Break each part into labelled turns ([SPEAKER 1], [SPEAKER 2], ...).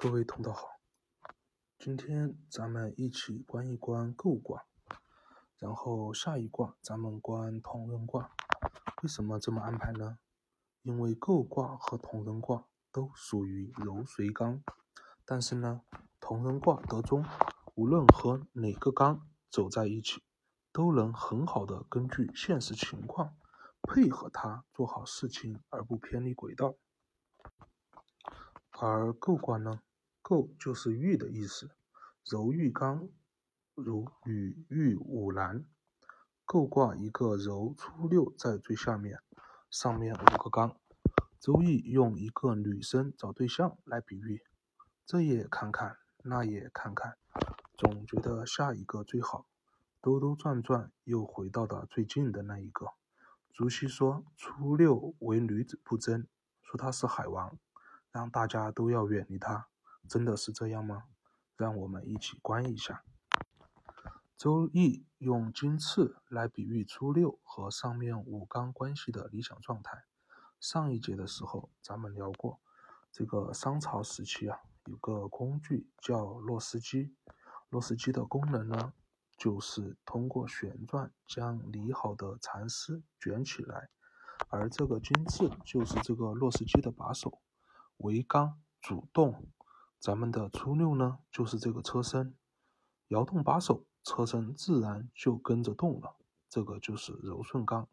[SPEAKER 1] 各位同道好，今天咱们一起观一观姤卦，然后下一卦咱们观同人卦。为什么这么安排呢？因为姤卦和同人卦都属于柔随刚，但是呢，同人卦得中，无论和哪个刚走在一起，都能很好的根据现实情况配合它做好事情，而不偏离轨道。而姤卦呢？姤就是玉的意思，柔玉刚，如与玉五难。姤卦一个柔初六在最下面，上面五个刚。周易用一个女生找对象来比喻，这也看看，那也看看，总觉得下一个最好。兜兜转转又回到了最近的那一个。朱熹说初六为女子不贞，说她是海王，让大家都要远离她。真的是这样吗？让我们一起观一下。周易用金翅来比喻初六和上面五刚关系的理想状态。上一节的时候咱们聊过，这个商朝时期啊，有个工具叫洛斯机。洛斯机的功能呢，就是通过旋转将理好的蚕丝卷起来，而这个金翅就是这个洛斯机的把手，为刚主动。咱们的初六呢，就是这个车身，摇动把手，车身自然就跟着动了。这个就是柔顺刚。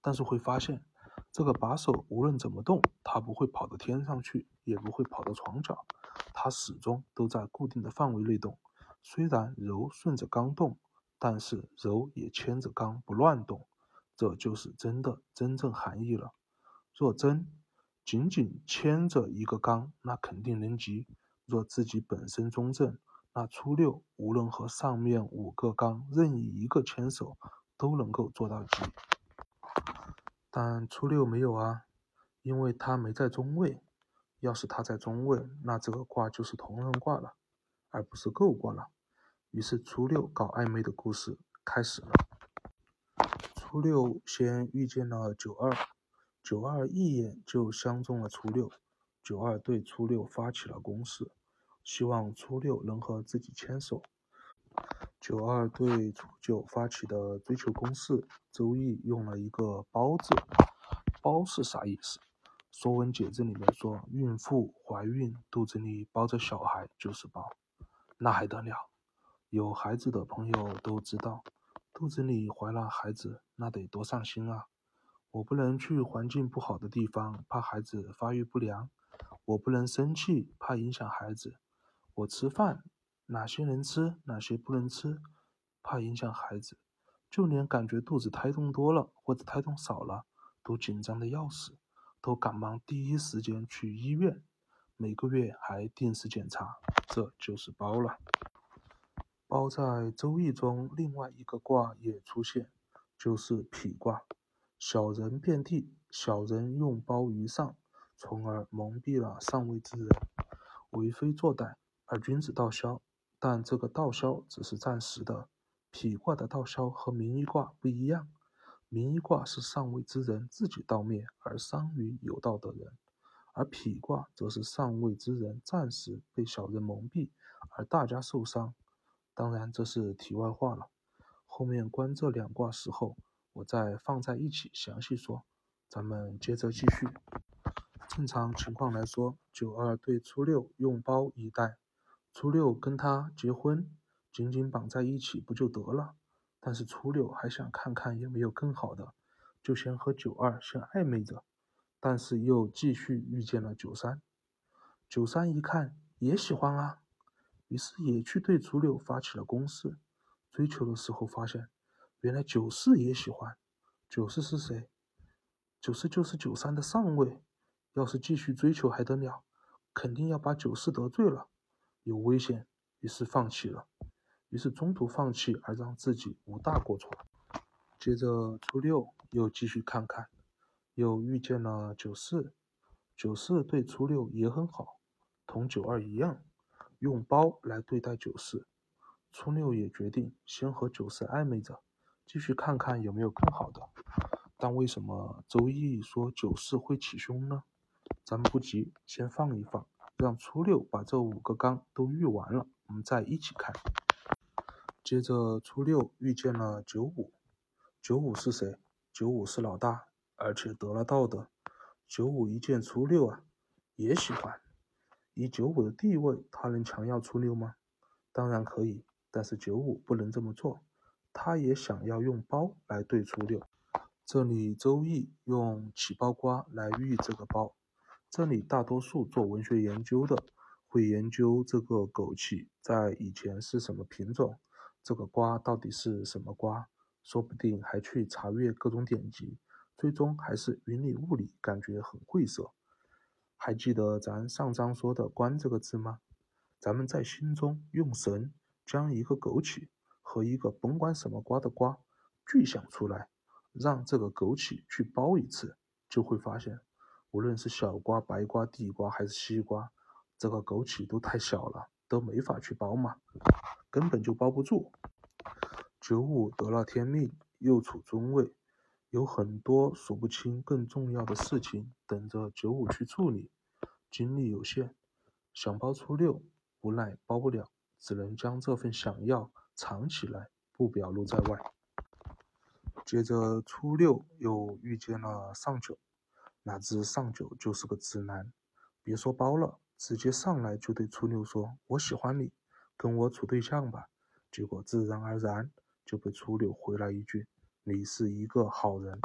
[SPEAKER 1] 但是会发现，这个把手无论怎么动，它不会跑到天上去，也不会跑到床角，它始终都在固定的范围内动。虽然柔顺着刚动，但是柔也牵着刚不乱动。这就是真的真正含义了。若真仅仅牵着一个刚，那肯定能急。若自己本身中正，那初六无论和上面五个刚任意一个牵手，都能够做到吉。但初六没有啊，因为他没在中位。要是他在中位，那这个卦就是同人卦了，而不是姤卦了。于是初六搞暧昧的故事开始了。初六先遇见了九二，九二一眼就相中了初六，九二对初六发起了攻势。希望初六能和自己牵手。九二对初九发起的追求攻势，周易用了一个“包”字。包是啥意思？《说文解字》里面说，孕妇怀孕，肚子里包着小孩就是包。那还得了？有孩子的朋友都知道，肚子里怀了孩子，那得多上心啊！我不能去环境不好的地方，怕孩子发育不良；我不能生气，怕影响孩子。我吃饭，哪些能吃，哪些不能吃，怕影响孩子。就连感觉肚子胎动多了或者胎动少了，都紧张的要死，都赶忙第一时间去医院，每个月还定时检查。这就是包了。包在周易中另外一个卦也出现，就是匹卦。小人遍地，小人用包于上，从而蒙蔽了上位之人，为非作歹。而君子道消，但这个道消只是暂时的。否卦的道消和明一卦不一样，明一卦是上位之人自己道灭而伤于有道的人，而否卦则是上位之人暂时被小人蒙蔽而大家受伤。当然这是题外话了，后面观这两卦时候，我再放在一起详细说。咱们接着继续。正常情况来说，九二对初六用包以待。初六跟他结婚，紧紧绑在一起不就得了？但是初六还想看看有没有更好的，就先和九二先暧昧着，但是又继续遇见了九三。九三一看也喜欢啊，于是也去对初六发起了攻势。追求的时候发现，原来九四也喜欢。九四是谁？九四就是九三的上位。要是继续追求还得了？肯定要把九四得罪了。有危险，于是放弃了，于是中途放弃而让自己无大过错。接着初六又继续看看，又遇见了九四，九四对初六也很好，同九二一样，用包来对待九四。初六也决定先和九四暧昧着，继续看看有没有更好的。但为什么周易说九四会起凶呢？咱们不急，先放一放。让初六把这五个缸都遇完了，我们再一起看。接着初六遇见了九五，九五是谁？九五是老大，而且得了道的。九五一见初六啊，也喜欢。以九五的地位，他能强要初六吗？当然可以，但是九五不能这么做。他也想要用包来对初六。这里周易用起包瓜来喻这个包。这里大多数做文学研究的会研究这个枸杞在以前是什么品种，这个瓜到底是什么瓜，说不定还去查阅各种典籍，最终还是云里雾里，感觉很晦涩。还记得咱上章说的“观”这个字吗？咱们在心中用神将一个枸杞和一个甭管什么瓜的瓜具象出来，让这个枸杞去包一次，就会发现，无论是小瓜、白瓜、地瓜还是西瓜，这个枸杞都太小了，都没法去包嘛，根本就包不住。九五得了天命，又处中位。有很多数不清更重要的事情等着九五去处理，精力有限，想包初六，无奈包不了，只能将这份想要藏起来，不表露在外。接着初六又遇见了上九，哪知上九就是个直男，别说包了，直接上来就对初六说：“我喜欢你，跟我处对象吧。”结果自然而然就被初六回来一句。你是一个好人，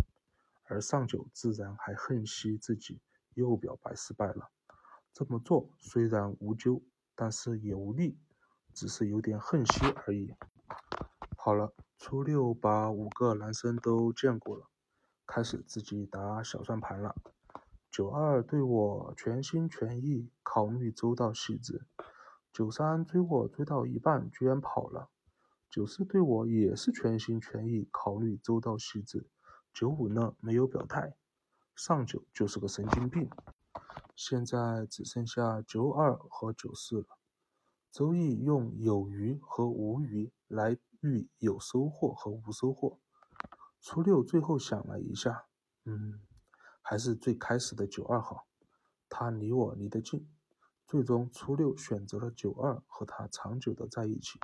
[SPEAKER 1] 而上九自然还恨惜自己又表白失败了。这么做虽然无咎，但是也无力，只是有点恨惜而已。好了，初六把五个男生都见过了，开始自己打小算盘了。九二对我全心全意，考虑周到细致。九三追我追到一半，居然跑了。九四对我也是全心全意，考虑周到细致。九五呢，没有表态。上九就是个神经病。现在只剩下九二和九四了。周易用有余和无余来喻有收获和无收获。初六最后想了一下，嗯，还是最开始的九二好。他离我离得近。最终，初六选择了九二，和他长久的在一起。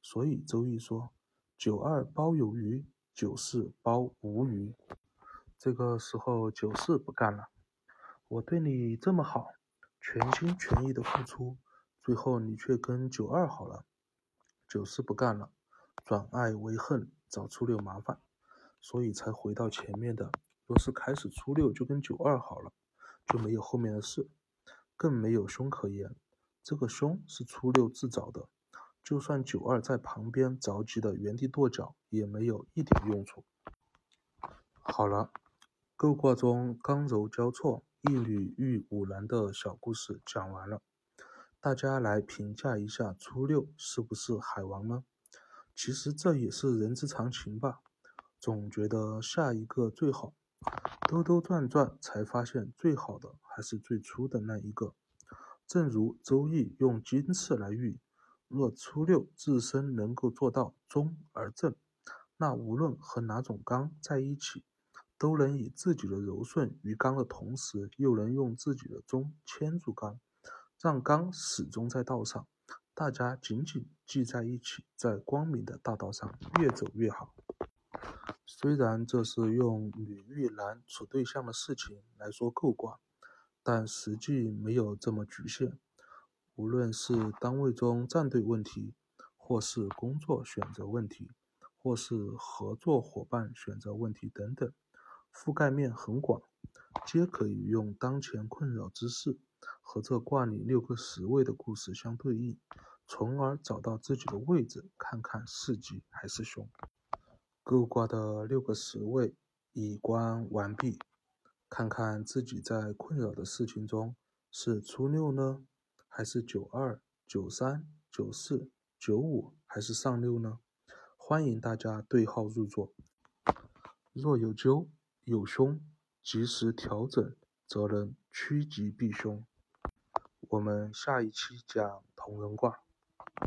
[SPEAKER 1] 所以周易说：“九二包有余，九四包无余。”这个时候九四不干了，我对你这么好，全心全意的付出，最后你却跟九二好了。九四不干了，转爱为恨，找初六麻烦，所以才回到前面的。若是开始初六就跟九二好了，就没有后面的事，更没有凶可言。这个凶是初六自找的。就算九二在旁边着急的原地跺脚，也没有一点用处。好了，构卦中刚柔交错，一女遇五男的小故事讲完了，大家来评价一下初六是不是海王呢？其实这也是人之常情吧，总觉得下一个最好，兜兜转转才发现最好的还是最初的那一个。正如周易用金次来喻。若初六自身能够做到中而正，那无论和哪种刚在一起，都能以自己的柔顺于刚的同时，又能用自己的中牵住刚，让刚始终在道上。大家紧紧系在一起，在光明的大道上越走越好。虽然这是用女遇男处对象的事情来说构卦，但实际没有这么局限。无论是单位中站队问题，或是工作选择问题，或是合作伙伴选择问题等等，覆盖面很广，皆可以用当前困扰之事和这卦里六个十位的故事相对应，从而找到自己的位置，看看是吉还是凶。构卦的六个十位已观完毕，看看自己在困扰的事情中是初六呢？还是九二、九三、九四、九五，还是上六呢？欢迎大家对号入座。若有咎有凶，及时调整，则能趋吉避凶。我们下一期讲同人卦。